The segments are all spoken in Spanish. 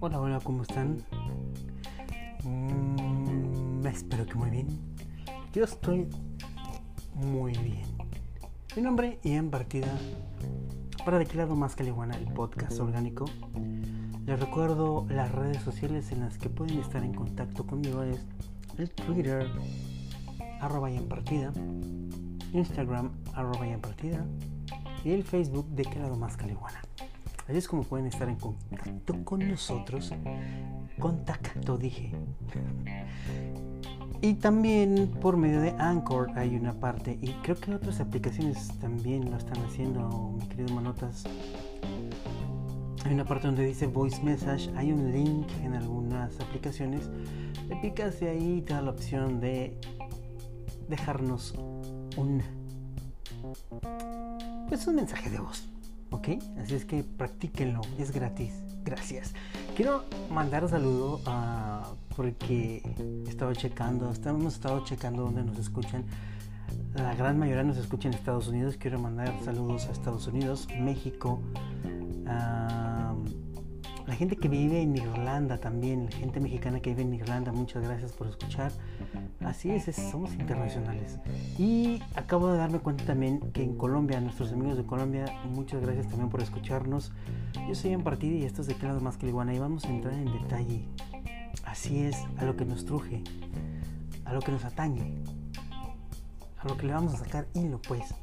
Hola, hola, ¿cómo están? Mm, espero que muy bien. Yo estoy muy bien. Mi nombre en partida para Declarado Más Caliguana, el podcast orgánico. Les recuerdo las redes sociales en las que pueden estar en contacto conmigo es el Twitter arroba y en partida, Instagram arroba partida y el Facebook Declarado Más Caliguana. Así es como pueden estar en contacto con nosotros. Contacto, dije. Y también por medio de Anchor hay una parte, y creo que otras aplicaciones también lo están haciendo, mi querido Manotas. Hay una parte donde dice Voice Message, hay un link en algunas aplicaciones. Le picas y ahí te da la opción de dejarnos un, pues un mensaje de voz. ¿ok? Así es que practíquenlo, es gratis. Gracias. Quiero mandar un saludo a, porque he estado checando, hemos estado checando donde nos escuchan. La gran mayoría nos escucha en Estados Unidos. Quiero mandar saludos a Estados Unidos, México, la gente que vive en Irlanda también, la gente mexicana que vive en Irlanda, muchas gracias por escuchar. Así es, somos internacionales. Y acabo de darme cuenta también que en Colombia, nuestros amigos de Colombia, muchas gracias también por escucharnos. Yo soy en partida y esto es de Claro Más que Iguana y vamos a entrar en detalle. Así es, a lo que nos truje, a lo que nos atañe, a lo que le vamos a sacar hilo pues.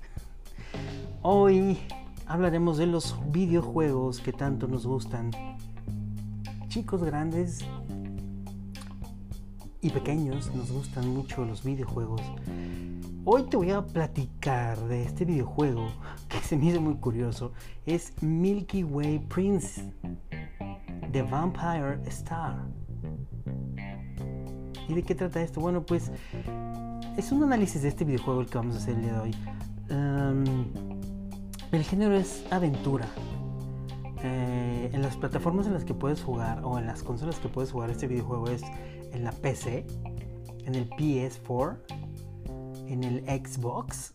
Hoy hablaremos de los videojuegos que tanto nos gustan chicos grandes y pequeños nos gustan mucho los videojuegos. Hoy te voy a platicar de este videojuego que se me hizo muy curioso. Es Milky Way Prince, The Vampire Star. ¿Y de qué trata esto? Bueno, pues es un análisis de este videojuego el que vamos a hacer el día de hoy. Um, el género es aventura. Eh, en las plataformas en las que puedes jugar o en las consolas que puedes jugar este videojuego es en la PC, en el PS4, en el Xbox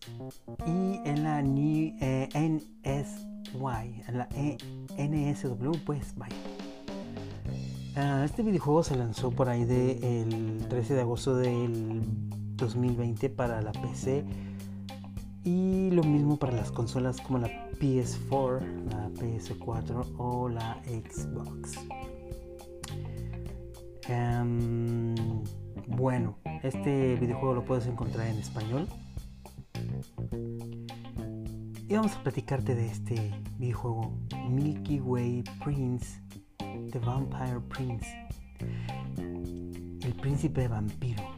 y en la eh, NSY, en la e, NSW, pues vaya. Ah, este videojuego se lanzó por ahí del 13 de agosto del 2020 para la PC y lo mismo para las consolas como la PS4, la PS4 o la Xbox. Em, bueno, este videojuego lo puedes encontrar en español. Y vamos a platicarte de este videojuego Milky Way Prince, The Vampire Prince, el príncipe vampiro.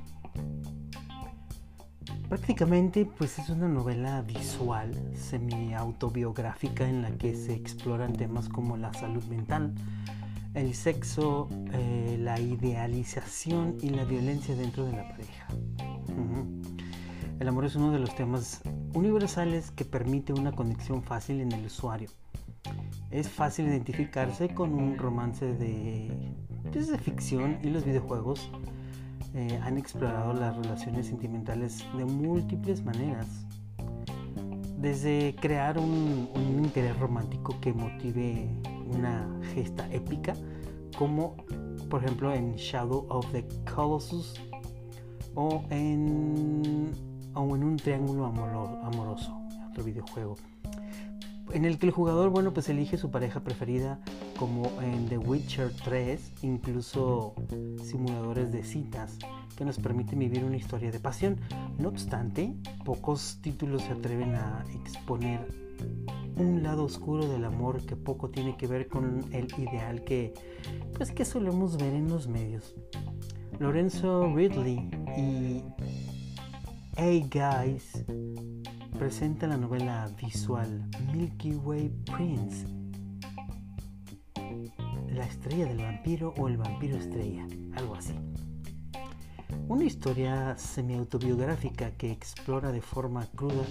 Prácticamente pues es una novela visual, semi-autobiográfica en la que se exploran temas como la salud mental, el sexo, eh, la idealización y la violencia dentro de la pareja. El amor es uno de los temas universales que permite una conexión fácil en el usuario. Es fácil identificarse con un romance de, pues, de ficción y los videojuegos eh, han explorado las relaciones sentimentales de múltiples maneras. Desde crear un, interés romántico que motive una gesta épica, como por ejemplo en Shadow of the Colossus o en, o en un triángulo amoroso, otro videojuego en el que el jugador, bueno, pues elige su pareja preferida, como en The Witcher 3, incluso simuladores de citas que nos permiten vivir una historia de pasión. No obstante, pocos títulos se atreven a exponer un lado oscuro del amor que poco tiene que ver con el ideal que pues que solemos ver en los medios. Lorenzo Ridley y Hey Guys presenta la novela visual Milky Way Prince, la estrella del vampiro o el vampiro estrella, algo así. Una historia semi-autobiográfica que explora de forma cruda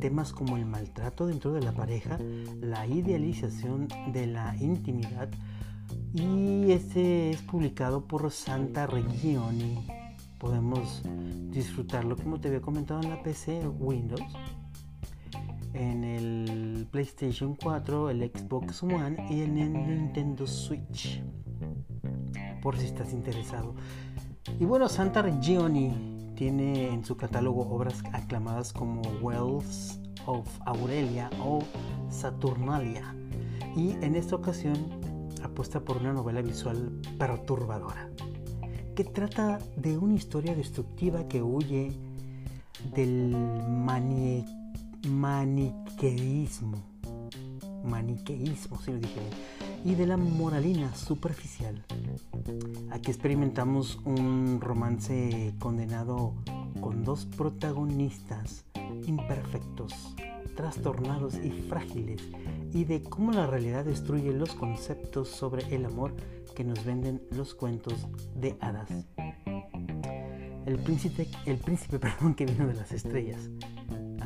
temas como el maltrato dentro de la pareja, la idealización de la intimidad y este es publicado por Santa Regioni. Podemos disfrutarlo como te había comentado en la PC Windows en el PlayStation 4, el Xbox One y en el Nintendo Switch. Por si estás interesado. Y bueno, Santa Regioni tiene en su catálogo obras aclamadas como Wells of Aurelia o Saturnalia. Y en esta ocasión apuesta por una novela visual perturbadora, que trata de una historia destructiva que huye del maniqueísmo, maniqueísmo, si lo dije y de la moralina superficial. Aquí experimentamos un romance condenado con dos protagonistas imperfectos, trastornados y frágiles, y de cómo la realidad destruye los conceptos sobre el amor que nos venden los cuentos de hadas. El príncipe, el príncipe perdón, que vino de las estrellas.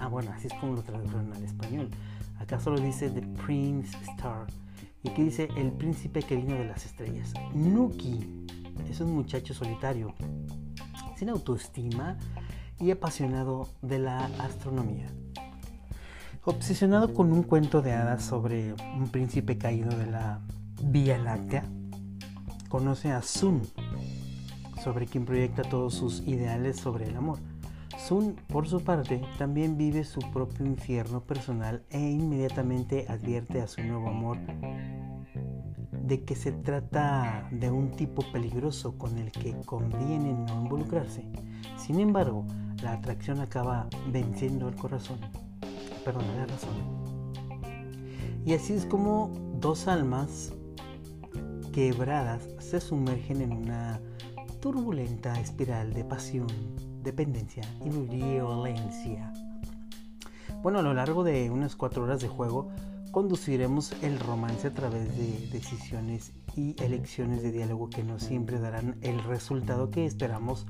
Ah, bueno, así es como lo tradujeron al español. Acá solo dice The Prince Star. Y aquí dice El príncipe que de las estrellas. Nuki es un muchacho solitario, sin autoestima y apasionado de la astronomía. Obsesionado con un cuento de hadas sobre un príncipe caído de la Vía Láctea, conoce a Sun, sobre quien proyecta todos sus ideales sobre el amor. Sun, por su parte, también vive su propio infierno personal e inmediatamente advierte a su nuevo amor de que se trata de un tipo peligroso con el que conviene no involucrarse. Sin embargo, la atracción acaba venciendo el corazón, perdón, la razón. Y así es como dos almas quebradas se sumergen en una turbulenta espiral de pasión, dependencia y violencia. Bueno, a lo largo de unas cuatro horas de juego, conduciremos el romance a través de decisiones y elecciones de diálogo que no siempre darán el resultado que esperamos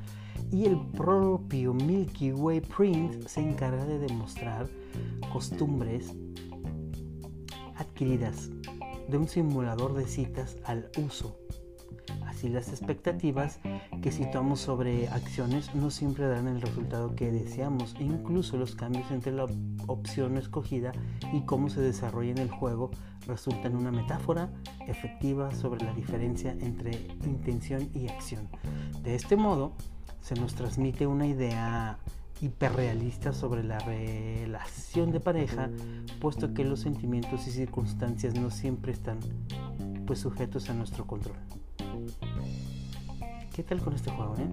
y el propio Milky Way Print se encarga de demostrar costumbres adquiridas de un simulador de citas al uso Así las expectativas que situamos sobre acciones no siempre dan el resultado que deseamos. Incluso los cambios entre la opción escogida y cómo se desarrolla en el juego resultan una metáfora efectiva sobre la diferencia entre intención y acción. De este modo, se nos transmite una idea hiperrealista sobre la relación de pareja, puesto que los sentimientos y circunstancias no siempre están pues sujetos a nuestro control. ¿Qué tal con este juego? Eh?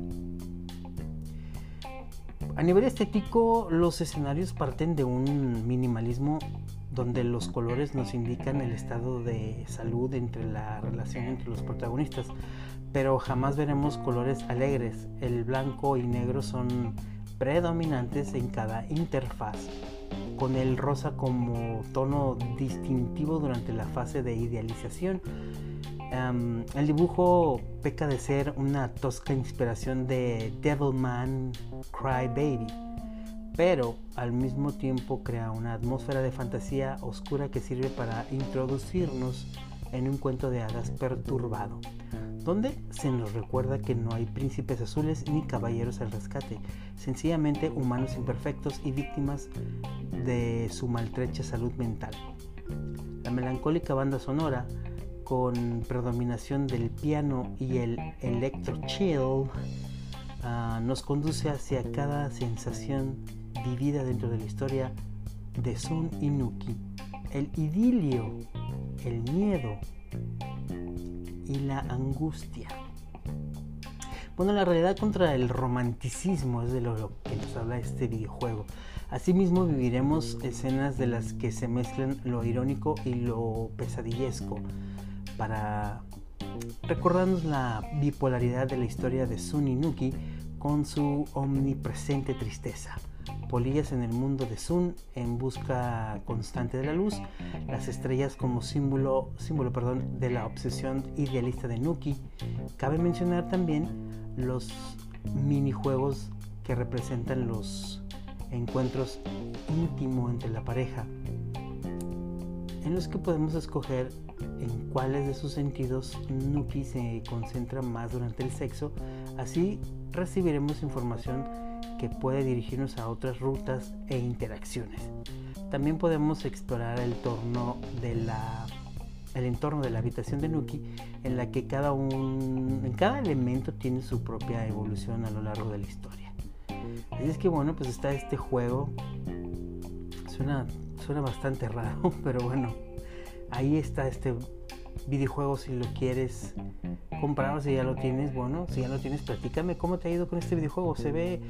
A nivel estético, los escenarios parten de un minimalismo donde los colores nos indican el estado de salud entre la relación entre los protagonistas, pero jamás veremos colores alegres. El blanco y negro son predominantes en cada interfaz, con el rosa como tono distintivo durante la fase de idealización el dibujo peca de ser una tosca inspiración de Devilman Cry Baby, pero al mismo tiempo crea una atmósfera de fantasía oscura que sirve para introducirnos en un cuento de hadas perturbado, donde se nos recuerda que no hay príncipes azules ni caballeros al rescate, sencillamente humanos imperfectos y víctimas de su maltrecha salud mental. La melancólica banda sonora con predominación del piano y el electro chill, ah, nos conduce hacia cada sensación vivida dentro de la historia de Sun Inuki. El idilio, el miedo y la angustia. Bueno, la realidad contra el romanticismo es de lo que nos habla este videojuego. Asimismo viviremos escenas de las que se mezclan lo irónico y lo pesadillesco para recordarnos la bipolaridad de la historia de Sun Nuki con su omnipresente tristeza. Polillas en el mundo de Sun en busca constante de la luz, las estrellas como símbolo, símbolo perdón, de la obsesión idealista de Nuki. Cabe mencionar también los minijuegos que representan los encuentros íntimos entre la pareja, en los que podemos escoger en cuáles de sus sentidos Nuki se concentra más durante el sexo. Así recibiremos información que puede dirigirnos a otras rutas e interacciones. También podemos explorar el, entorno de la habitación de Nuki, en la que cada, elemento tiene su propia evolución a lo largo de la historia. Así es que bueno, pues está este juego. Suena bastante raro, pero bueno, ahí está este videojuego si lo quieres comprar o si ya lo tienes, bueno, si ya lo tienes, platícame cómo te ha ido con este videojuego. Se ve,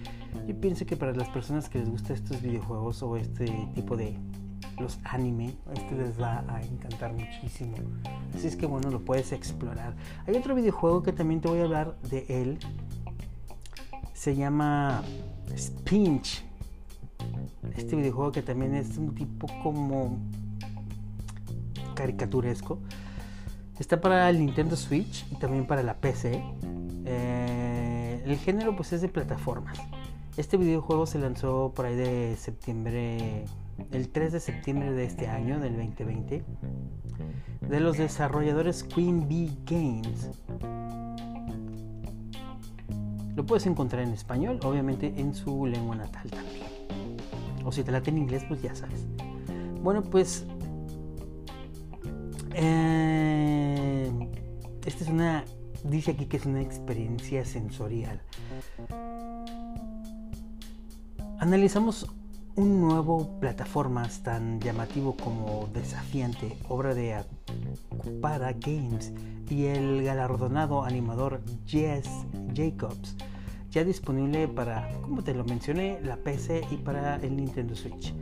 yo pienso que para las personas que les gusta estos videojuegos o este tipo de los anime, este les va a encantar muchísimo. Así es que bueno, lo puedes explorar. Hay otro videojuego que también te voy a hablar de él. Se llama Spinch. Este videojuego que también es un tipo como caricaturesco. Está para el Nintendo Switch y también para la PC. Eh, el género pues es de plataformas. Este videojuego se lanzó por ahí de septiembre, el 3 de septiembre de este año, del 2020, de los desarrolladores Queen Bee Games. Lo puedes encontrar en español, obviamente en su lengua natal también. O si te late en inglés, pues ya sabes. Bueno, pues eh, esta es una, dice aquí que es una experiencia sensorial. Analizamos un nuevo plataformas tan llamativo como desafiante, obra de Para Games y el galardonado animador Jess Jacobs, ya disponible para, como te lo mencioné, la PC y para el Nintendo Switch.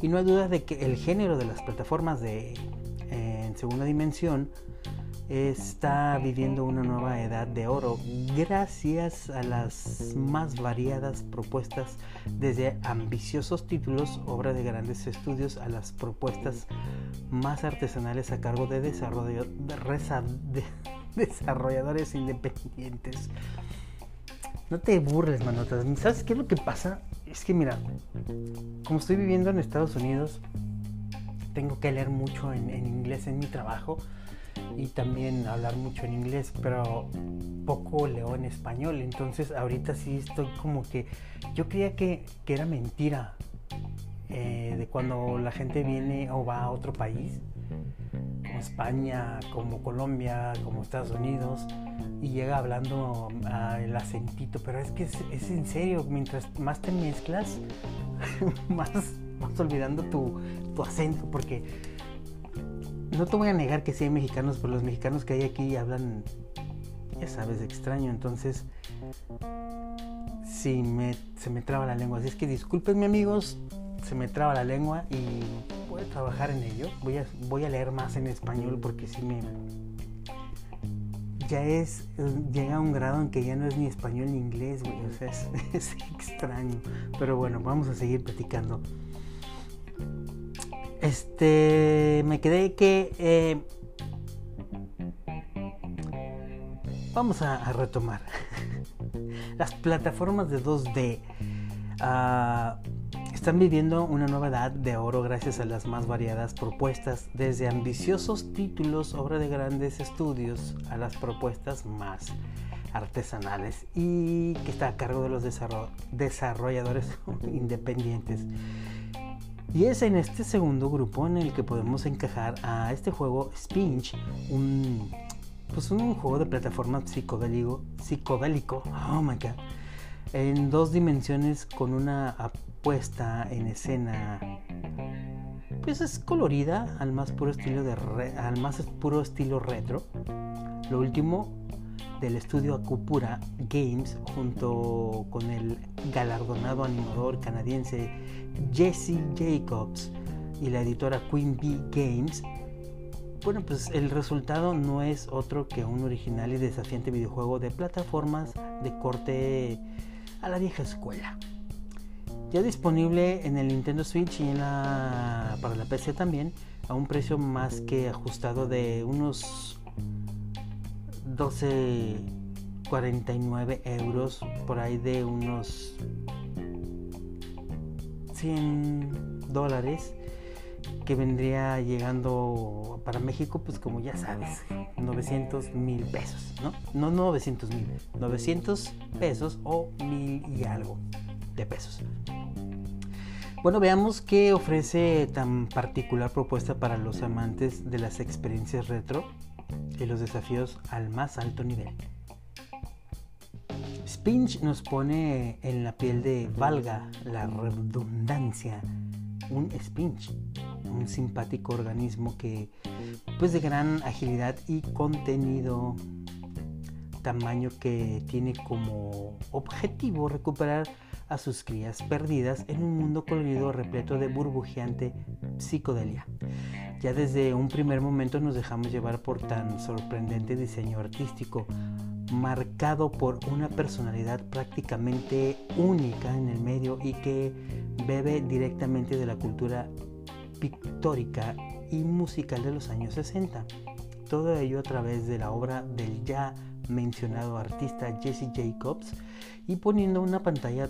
Y no hay duda de que el género de las plataformas de segunda dimensión está viviendo una nueva edad de oro gracias a las más variadas propuestas desde ambiciosos títulos, obra de grandes estudios, a las propuestas más artesanales a cargo de, de, desarrolladores independientes. No te burles, manotas. ¿Sabes qué es lo que pasa? Es que mira, como estoy viviendo en Estados Unidos, tengo que leer mucho en, inglés en mi trabajo y también hablar mucho en inglés, pero poco leo en español. Entonces ahorita sí estoy como que yo creía que, era mentira eh, de cuando la gente viene o va a otro país, como España, como Colombia, como Estados Unidos, y llega hablando el acentito, pero es que es en serio, mientras más te mezclas, más vas olvidando tu, tu acento, porque no te voy a negar que sí hay mexicanos, pero los mexicanos que hay aquí hablan, ya sabes, extraño, entonces sí me, se me traba la lengua. Así es que disculpenme amigos, se me traba la lengua y voy a trabajar en ello. Voy a, voy a leer más en español porque sí me... Ya es, llega a un grado en que ya no es ni español ni inglés, güey. O sea, es, es extraño. Pero bueno, vamos a seguir platicando. Este, me quedé que... Eh, vamos a, retomar. Las plataformas de 2D ah, están viviendo una nueva edad de oro gracias a las más variadas propuestas, desde ambiciosos títulos, obra de grandes estudios, a las propuestas más artesanales y que está a cargo de los desarrolladores independientes. Y es en este segundo grupo en el que podemos encajar a este juego Spinch, un, pues un juego de plataforma psicodélico, psicodélico, oh my god, en dos dimensiones con una apuesta en escena pues es colorida al más puro estilo de al más puro estilo retro. Lo último del estudio Acupura Games junto con el galardonado animador canadiense Jesse Jacobs y la editora Queen Bee Games, bueno, pues el resultado no es otro que un original y desafiante videojuego de plataformas de corte a la vieja escuela. Ya disponible en el Nintendo Switch y en la, para la PC también, a un precio más que ajustado de unos 12.49 euros, por ahí de unos 100 dólares que vendría llegando para México, pues como ya sabes, 900 mil pesos, ¿no? No 900 mil, 900 pesos o mil y algo. de pesos. Bueno, veamos qué ofrece tan particular propuesta para los amantes de las experiencias retro y los desafíos al más alto nivel. Spinch nos pone en la piel de, valga la redundancia, un Spinch, un simpático organismo que, pues de gran agilidad y contenido, tamaño que tiene como objetivo recuperar a sus crías perdidas en un mundo colorido repleto de burbujeante psicodelia. Ya desde un primer momento nos dejamos llevar por tan sorprendente diseño artístico, marcado por una personalidad prácticamente única en el medio y que bebe directamente de la cultura pictórica y musical de los años 60. Todo ello a través de la obra del ya mencionado artista Jesse Jacobs y poniendo una pantalla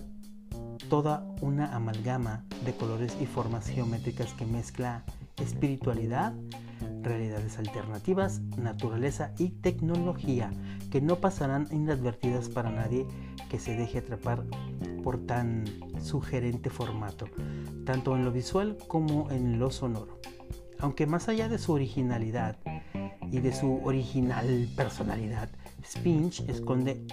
toda una amalgama de colores y formas geométricas que mezcla espiritualidad, realidades alternativas, naturaleza y tecnología que no pasarán inadvertidas para nadie que se deje atrapar por tan sugerente formato, tanto en lo visual como en lo sonoro. Aunque más allá de su originalidad y de su original personalidad, Spinch esconde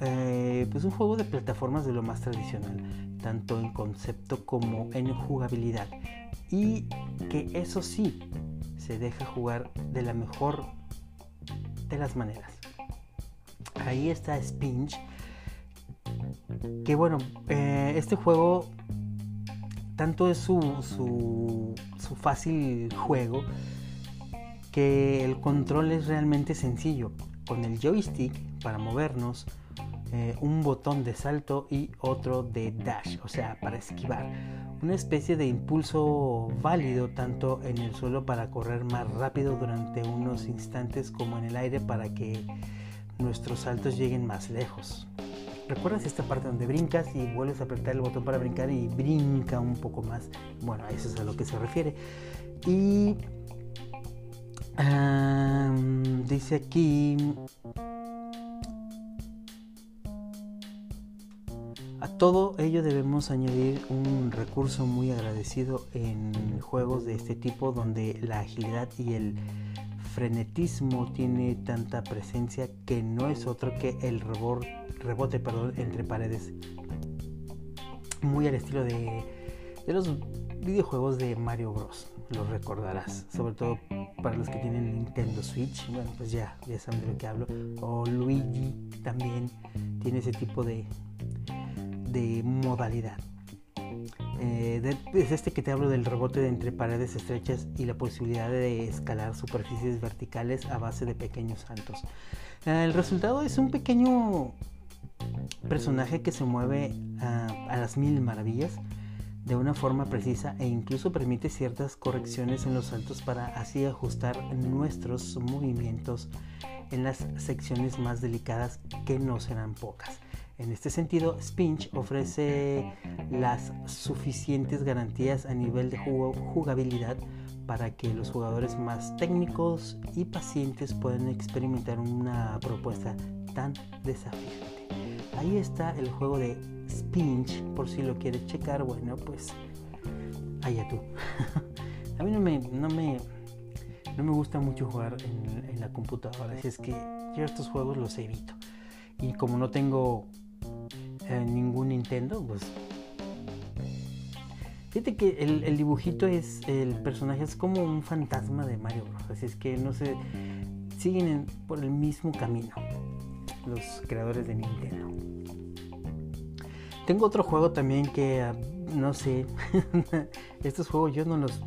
eh, pues un juego de plataformas de lo más tradicional, tanto en concepto como en jugabilidad. Y que eso sí, se deja jugar de la mejor de las maneras. Ahí está Spinch. Que bueno, eh, este juego tanto es su, su, su fácil juego que el control es realmente sencillo. Con el joystick para movernos, eh, un botón de salto y otro de dash, o sea, para esquivar. Una especie de impulso válido tanto en el suelo para correr más rápido durante unos instantes como en el aire para que nuestros saltos lleguen más lejos. ¿Recuerdas esta parte donde brincas y vuelves a apretar el botón para brincar y brinca un poco más? Bueno, eso es a lo que se refiere. Y dice aquí todo ello debemos añadir un recurso muy agradecido en juegos de este tipo donde la agilidad y el frenetismo tiene tanta presencia que no es otro que el rebote perdón, entre paredes. Muy al estilo de, de los videojuegos de Mario Bros. Los recordarás, sobre todo para los que tienen Nintendo Switch. Bueno, pues ya, ya saben de lo que hablo. O Luigi también tiene ese tipo de, de modalidad. Eh, es este que te hablo del rebote entre paredes estrechas y la posibilidad de escalar superficies verticales a base de pequeños saltos. Eh, el resultado es un pequeño personaje que se mueve a las mil maravillas de una forma precisa e incluso permite ciertas correcciones en los saltos para así ajustar nuestros movimientos en las secciones más delicadas que no serán pocas. En este sentido, Spinch ofrece las suficientes garantías a nivel de jugabilidad para que los jugadores más técnicos y pacientes puedan experimentar una propuesta tan desafiante. Ahí está el juego de Spinch, por si lo quieres checar, bueno, pues allá tú. a mí no me, no me, no me gusta mucho jugar en, en la computadora, así es que yo estos juegos los evito. Y como no tengo ningún Nintendo, pues. Fíjate que el, dibujito es. El personaje es como un fantasma de Mario Bros. Así es que no sé. Siguen por el mismo camino. Los creadores de Nintendo. Tengo otro juego también que. Ah, no sé. Estos juegos yo no los.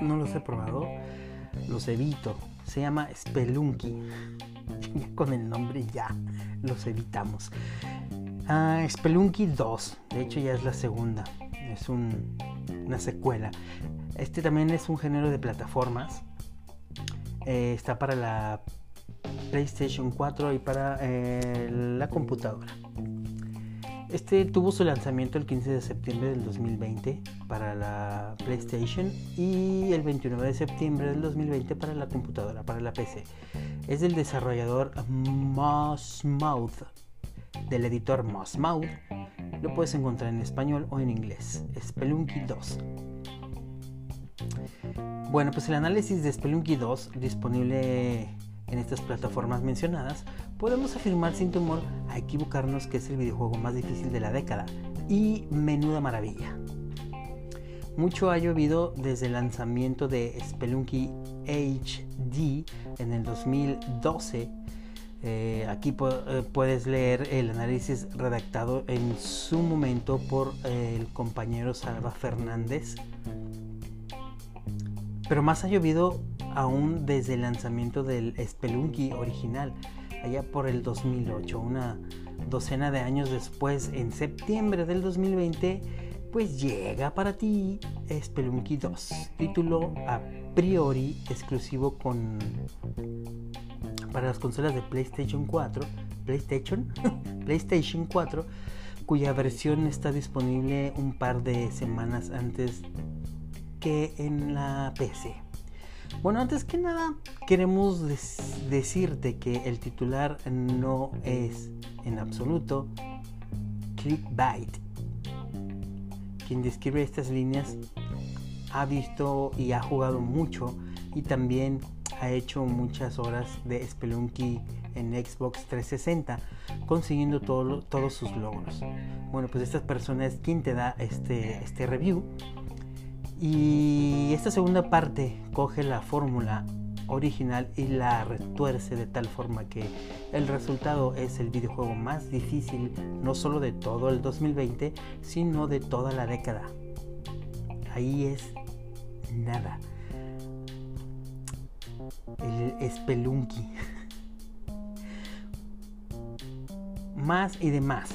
No los he probado. Los evito. Se llama Spelunky. Con el nombre ya los evitamos. Ah, Spelunky 2, de hecho ya es la segunda, es una secuela. Este también es un género de plataformas. Eh, está para la PlayStation 4 y para eh, la computadora. Este tuvo su lanzamiento el 15 de septiembre del 2020 para la PlayStation y el 29 de septiembre del 2020 para la computadora, para la PC. Es del desarrollador Moss Mouth del editor Mossmouth lo puedes encontrar en español o en inglés. Spelunky 2. Bueno, pues el análisis de Spelunky 2 disponible en estas plataformas mencionadas, podemos afirmar sin temor a equivocarnos que es el videojuego más difícil de la década y menuda maravilla. Mucho ha llovido desde el lanzamiento de Spelunky HD en el 2012. Eh, aquí eh, puedes leer el análisis redactado en su momento por eh, el compañero Salva Fernández. Pero más ha llovido aún desde el lanzamiento del Spelunky original, allá por el 2008, una docena de años después, en septiembre del 2020, pues llega para ti Spelunky 2, título a priori exclusivo con para las consolas de PlayStation 4, PlayStation, PlayStation 4, cuya versión está disponible un par de semanas antes que en la PC. Bueno, antes que nada, queremos decirte que el titular no es en absoluto clickbait quien describe estas líneas ha visto y ha jugado mucho y también ha hecho muchas horas de Spelunky en Xbox 360 consiguiendo todos sus logros. Bueno, pues esta persona es quien te da este, este review y esta segunda parte coge la fórmula original y la retuerce de tal forma que el resultado es el videojuego más difícil no solo de todo el 2020, sino de toda la década. Ahí es nada. El Spelunky. más y demás.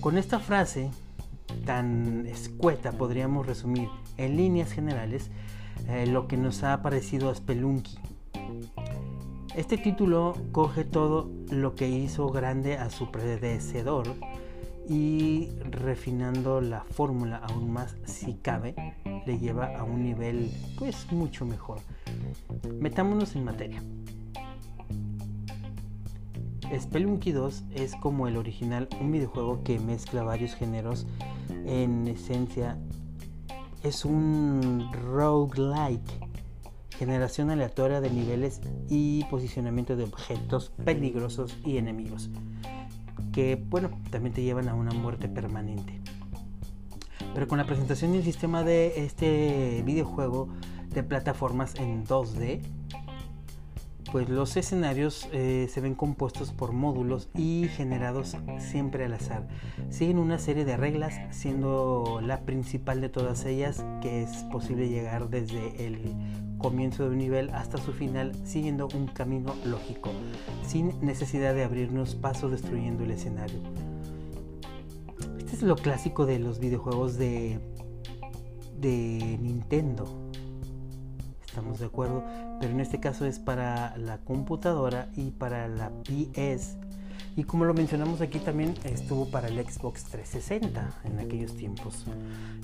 Con esta frase tan escueta podríamos resumir en líneas generales eh, lo que nos ha parecido a Spelunky. Este título coge todo lo que hizo grande a su predecesor y refinando la fórmula aún más si cabe, le lleva a un nivel pues mucho mejor. Metámonos en materia. Spelunky 2 es como el original, un videojuego que mezcla varios géneros en esencia es un roguelike, generación aleatoria de niveles y posicionamiento de objetos peligrosos y enemigos, que bueno, también te llevan a una muerte permanente. Pero con la presentación y el sistema de este videojuego de plataformas en 2D, pues los escenarios eh, se ven compuestos por módulos y generados siempre al azar. Siguen una serie de reglas, siendo la principal de todas ellas que es posible llegar desde el comienzo de un nivel hasta su final siguiendo un camino lógico, sin necesidad de abrirnos paso destruyendo el escenario. Es lo clásico de los videojuegos de, de Nintendo estamos de acuerdo, pero en este caso es para la computadora y para la PS. Y como lo mencionamos aquí también estuvo para el Xbox 360 en aquellos tiempos,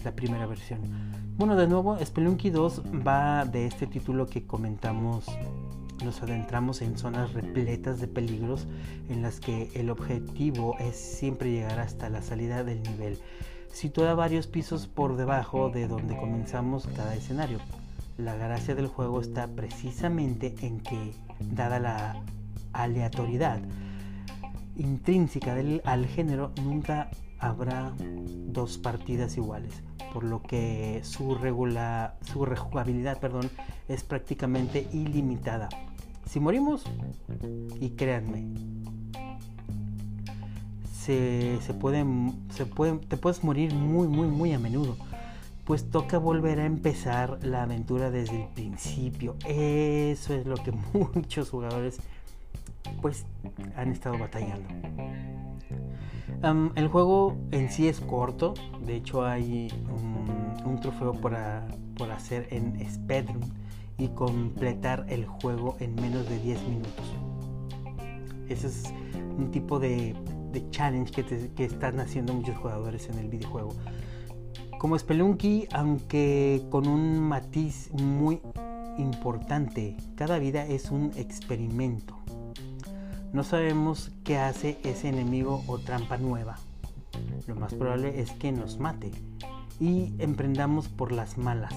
la primera versión. Bueno, de nuevo, Spelunky 2 va de este título que comentamos nos adentramos en zonas repletas de peligros en las que el objetivo es siempre llegar hasta la salida del nivel, situada varios pisos por debajo de donde comenzamos cada escenario. La gracia del juego está precisamente en que, dada la aleatoriedad intrínseca del, al género, nunca habrá dos partidas iguales, por lo que su, regula, su rejugabilidad perdón, es prácticamente ilimitada. Si morimos, y créanme, se, se, se puede, te puedes morir muy, muy, muy a menudo pues toca volver a empezar la aventura desde el principio. Eso es lo que muchos jugadores pues han estado batallando. el juego en sí es corto, de hecho hay un, trofeo por, por, hacer en Speedrun y completar el juego en menos de 10 minutos. Ese es un tipo de, challenge que, que están haciendo muchos jugadores en el videojuego. Como Spelunky, aunque con un matiz muy importante, cada vida es un experimento. No sabemos qué hace ese enemigo o trampa nueva. lo más probable es que nos mate y emprendamos por las malas.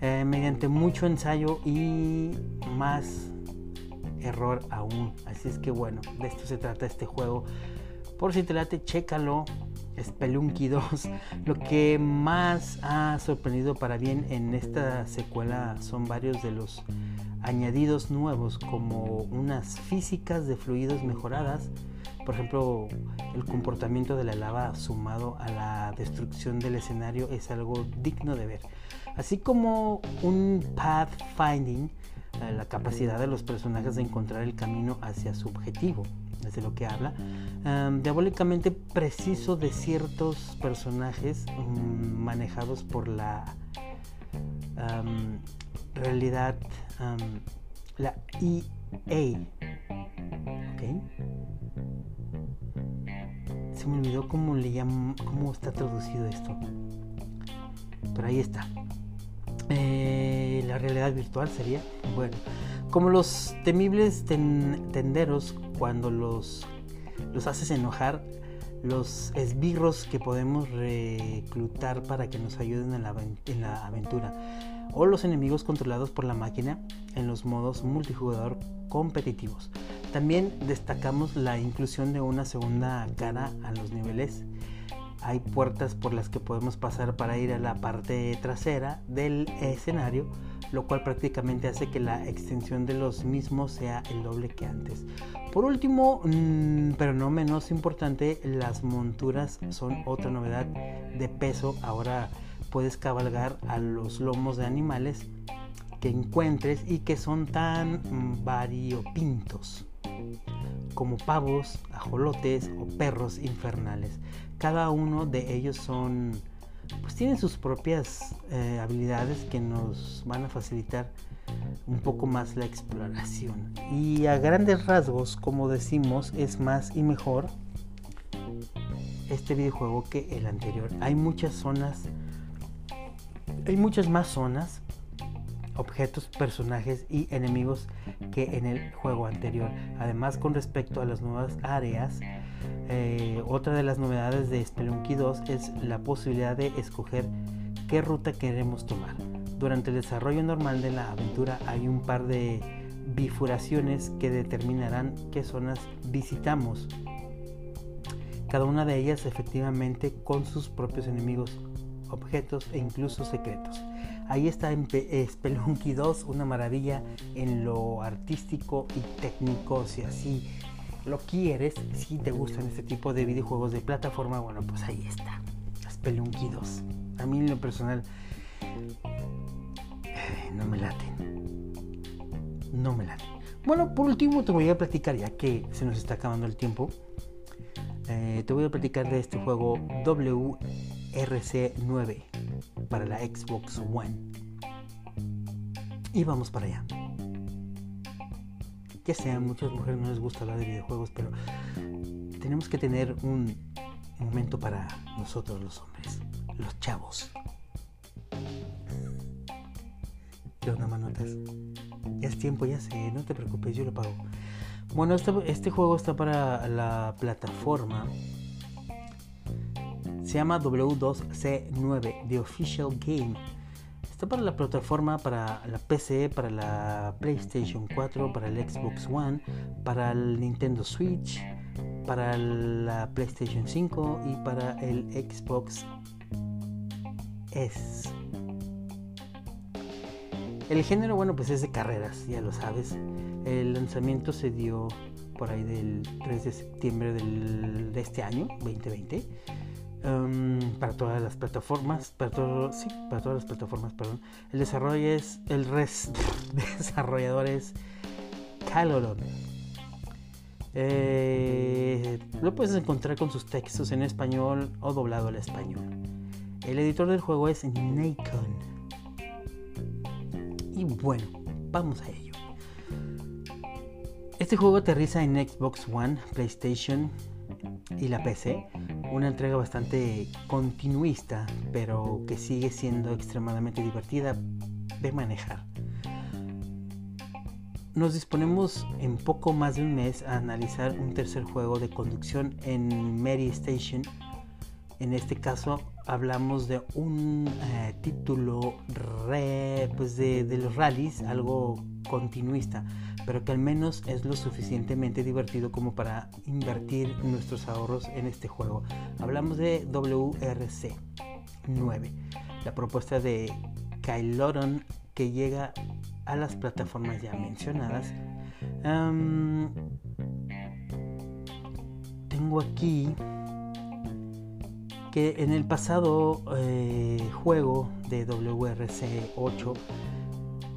Eh, mediante mucho ensayo y más error aún. Así es que bueno, de esto se trata este juego. Por si te late, chécalo. Spelunky 2. Lo que más ha sorprendido para bien en esta secuela son varios de los añadidos nuevos, como unas físicas de fluidos mejoradas. Por ejemplo, el comportamiento de la lava sumado a la destrucción del escenario es algo digno de ver. Así como un pathfinding, eh, la capacidad de los personajes de encontrar el camino hacia su objetivo de lo que habla, diabólicamente preciso de ciertos personajes mm, manejados por la realidad, la EA. Se me olvidó cómo le llaman, cómo está traducido esto. Pero ahí está. Eh, la realidad virtual sería, bueno, como los temibles tenderos cuando los, los haces enojar, los esbirros que podemos reclutar para que nos ayuden en la, en la aventura, o los enemigos controlados por la máquina en los modos multijugador competitivos. También destacamos la inclusión de una segunda cara a los niveles. Hay puertas por las que podemos pasar para ir a la parte trasera del escenario lo cual prácticamente hace que la extensión de los mismos sea el doble que antes. Por último, mm, pero no menos importante, las monturas son otra novedad de peso. Ahora puedes cabalgar a los lomos de animales que encuentres y que son tan mm, variopintos como pavos, ajolotes o perros infernales. Cada uno de ellos son pues tienen sus propias eh, habilidades que nos van a facilitar un poco más la exploración. Y a grandes rasgos, como decimos, es más y mejor este videojuego que el anterior. Hay muchas zonas, hay muchas más zonas, objetos, personajes y enemigos que en el juego anterior. Además, con respecto a las nuevas áreas, eh, otra de las novedades de Spelunky 2 es la posibilidad de escoger qué ruta queremos tomar. Durante el desarrollo normal de la aventura hay un par de bifuraciones que determinarán qué zonas visitamos. Cada una de ellas efectivamente con sus propios enemigos, objetos e incluso secretos. Ahí está en Spelunky 2, una maravilla en lo artístico y técnico, si así lo quieres, si te gustan este tipo de videojuegos de plataforma, bueno, pues ahí está. Spelunky 2. A mí en lo personal eh, no me laten. No me laten. Bueno, por último te voy a platicar, ya que se nos está acabando el tiempo. Eh, te voy a platicar de este juego WRC9 para la Xbox One. Y vamos para allá ya sea, muchas mujeres no les gusta hablar de videojuegos, pero tenemos que tener un momento para nosotros los hombres, los chavos. ¿Qué onda, manotas? Ya es tiempo, ya sé, no te preocupes, yo lo pago. Bueno, este, este juego está para la plataforma. Se llama W2C9, The Official Game Está para la plataforma, para la PC, para la PlayStation 4, para el Xbox One, para el Nintendo Switch, para la PlayStation 5 y para el Xbox S. El género, bueno, pues es de carreras, ya lo sabes. El lanzamiento se dio por ahí del 3 de septiembre de este año, 2020 Em, para todas las plataformas, para todo, sí, para todas las plataformas, perdón. El desarrollo es el res, desarrollador es Caloron. Eh, lo puedes encontrar con sus textos en español o doblado al español. El editor del juego es Nacon. Y bueno, vamos a ello. Este juego aterriza en Xbox One, PlayStation y la PC una entrega bastante continuista, pero que sigue siendo extremadamente divertida de manejar. nos disponemos en poco más de un mes a analizar un tercer juego de conducción en Mary Station. En este caso hablamos de un eh, título pues de, de, los rallies, algo continuista, pero que al menos es lo suficientemente divertido como para invertir nuestros ahorros en este juego. Hablamos de WRC 9, la propuesta de Kyloron que llega a las plataformas ya mencionadas. tengo aquí que en el pasado eh, juego de WRC 8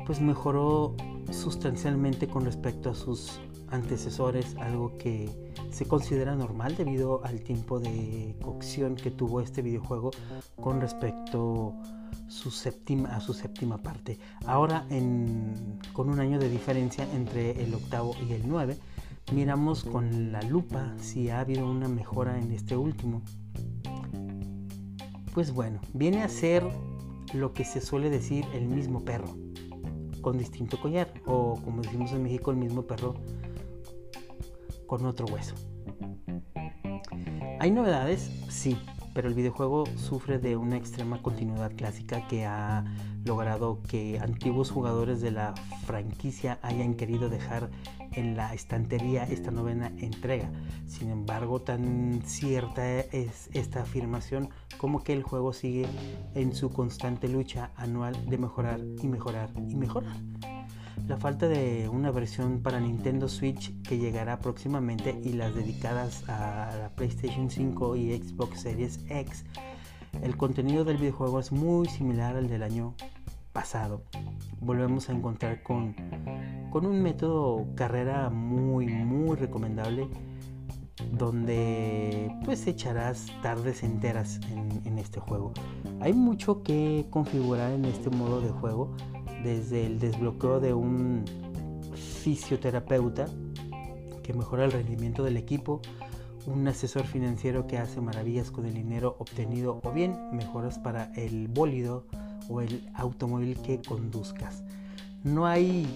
pues mejoró sustancialmente con respecto a sus antecesores, algo que se considera normal debido al tiempo de cocción que tuvo este videojuego con respecto su séptima, a su séptima parte. Ahora, con un año de diferencia entre el octavo y el 9, miramos con la lupa si ha habido una mejora en este último. Pues bueno, viene a ser lo que se suele decir el mismo perro, con distinto collar, o como decimos en México, el mismo perro con otro hueso. ¿Hay novedades? Sí, pero el videojuego sufre de una extrema continuidad clásica que ha logrado que antiguos jugadores de la franquicia hayan querido dejar en la estantería esta novena entrega. Sin embargo, tan cierta es esta afirmación como que el juego sigue en su constante lucha anual de mejorar y mejorar y mejorar la falta de una versión para Nintendo Switch que llegará próximamente y las dedicadas a la PlayStation 5 y Xbox Series X, el contenido del videojuego es muy similar al del año pasado. Volvemos a encontrar con, con un método carrera muy muy recomendable donde pues echarás tardes enteras en, en este juego. Hay mucho que configurar en este modo de juego desde el desbloqueo de un fisioterapeuta que mejora el rendimiento del equipo, un asesor financiero que hace maravillas con el dinero obtenido o bien mejoras para el bólido o el automóvil que conduzcas. No hay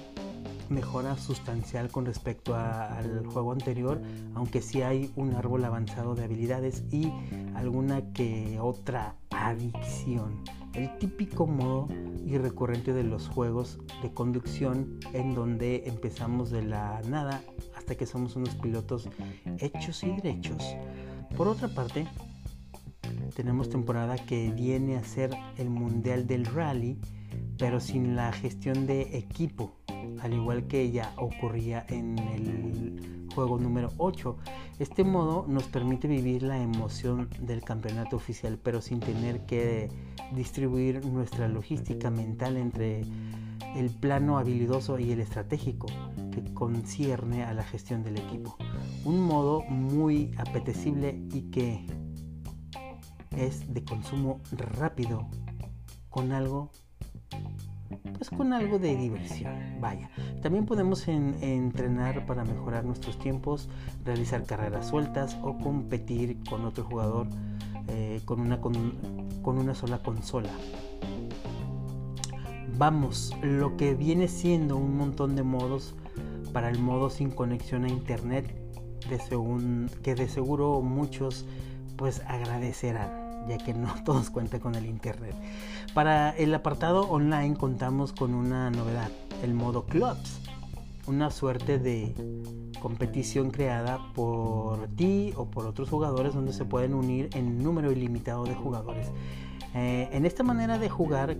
mejora sustancial con respecto al juego anterior, aunque sí hay un árbol avanzado de habilidades y alguna que otra adicción. El típico modo y recurrente de los juegos de conducción en donde empezamos de la nada hasta que somos unos pilotos hechos y derechos. Por otra parte, tenemos temporada que viene a ser el Mundial del Rally, pero sin la gestión de equipo, al igual que ya ocurría en el juego número 8. Este modo nos permite vivir la emoción del campeonato oficial, pero sin tener que distribuir nuestra logística mental entre el plano habilidoso y el estratégico que concierne a la gestión del equipo. Un modo muy apetecible y que es de consumo rápido con algo pues con algo de diversión. Vaya, también podemos entrenar para mejorar nuestros tiempos, realizar carreras sueltas o competir con otro jugador eh, con, una, con, una sola consola. Vamos, lo que viene siendo un montón de modos para el modo sin conexión a internet que de seguro muchos pues agradecerán ya que no todos cuentan con el internet. Para el apartado online contamos con una novedad, el modo clubs, una suerte de competición creada por ti o por otros jugadores donde se pueden unir en número ilimitado de jugadores. Eh, en esta manera de jugar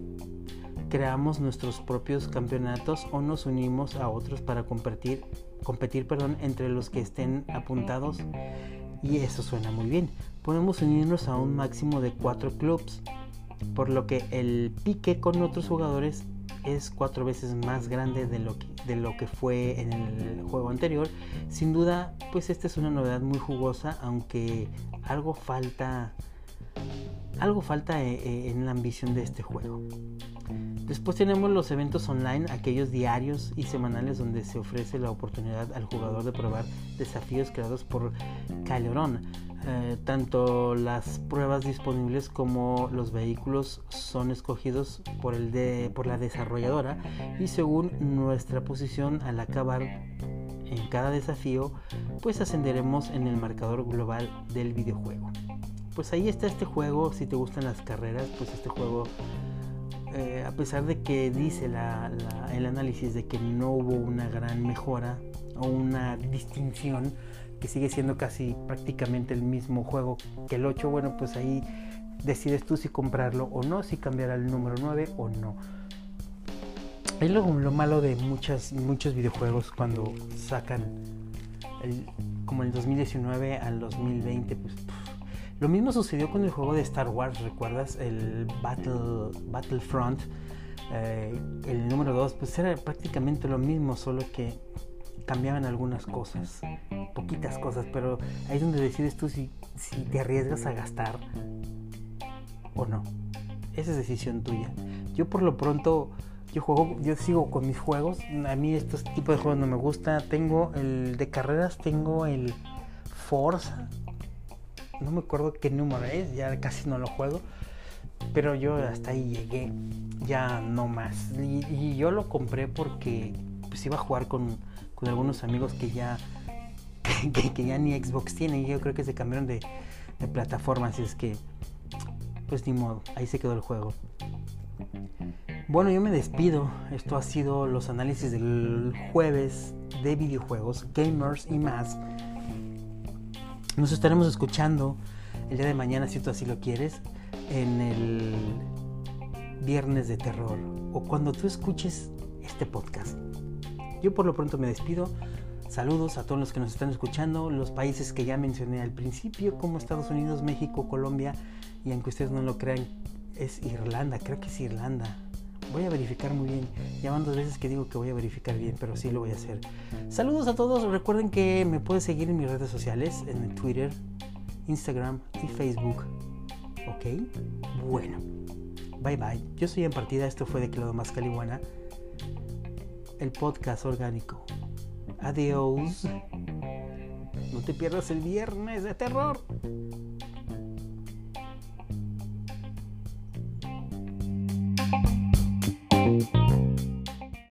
creamos nuestros propios campeonatos o nos unimos a otros para competir, competir perdón, entre los que estén apuntados y eso suena muy bien. Podemos unirnos a un máximo de 4 clubs, por lo que el pique con otros jugadores es cuatro veces más grande de lo que, de lo que fue en el juego anterior. Sin duda, pues esta es una novedad muy jugosa, aunque algo falta, algo falta eh, eh, en la ambición de este juego. Después tenemos los eventos online, aquellos diarios y semanales donde se ofrece la oportunidad al jugador de probar desafíos creados por Caileron. Eh, tanto las pruebas disponibles como los vehículos son escogidos por, el de, por la desarrolladora y según nuestra posición al acabar en cada desafío, pues ascenderemos en el marcador global del videojuego. Pues ahí está este juego, si te gustan las carreras, pues este juego eh, a pesar de que dice el análisis de que no hubo una gran mejora o una distinción, sigue siendo casi prácticamente el mismo juego que el 8, bueno, pues ahí decides tú si comprarlo o no, si cambiar al número 9 o no. Es lo, lo malo de muchas, muchos videojuegos cuando sacan como el 2019 al 2020, pues lo mismo sucedió con el juego de Star Wars, ¿recuerdas? El Battle, Battlefront. Eh, el número 2, pues era prácticamente lo mismo, solo que cambiaban algunas cosas, poquitas cosas, pero ahí es donde decides tú si, si te arriesgas a gastar o no. Esa es decisión tuya. Yo por lo pronto, yo juego, yo sigo con mis juegos. A mí estos tipos de juegos no me gusta. Tengo el de carreras, tengo el Forza, no me acuerdo qué número es, ya casi no lo juego, pero yo hasta ahí llegué, ya no más. Y, yo lo compré porque pues iba a jugar con, algunos amigos que ya, que, ya ni Xbox tienen, yo creo que se cambiaron de, de plataforma, así es que, pues ni modo, ahí se quedó el juego. Bueno, yo me despido. Esto ha sido los análisis del jueves de videojuegos, gamers y más. Nos estaremos escuchando el día de mañana, si tú así lo quieres, en el viernes de terror o cuando tú escuches este podcast. Yo por lo pronto me despido. Saludos a todos los que nos están escuchando, los países que ya mencioné al principio, como Estados Unidos, México, Colombia, y aunque ustedes no lo crean, es Irlanda, creo que es Irlanda. Voy a verificar muy bien. Ya van dos veces que digo que voy a verificar bien, pero sí lo voy a hacer. Saludos a todos. Recuerden que me puedes seguir en mis redes sociales, en Twitter, Instagram y Facebook. ¿Ok? Bueno. Bye bye. Yo soy en partida. Esto fue de Claudio Más Caliguana. El podcast orgánico. Adiós. No te pierdas el viernes de terror.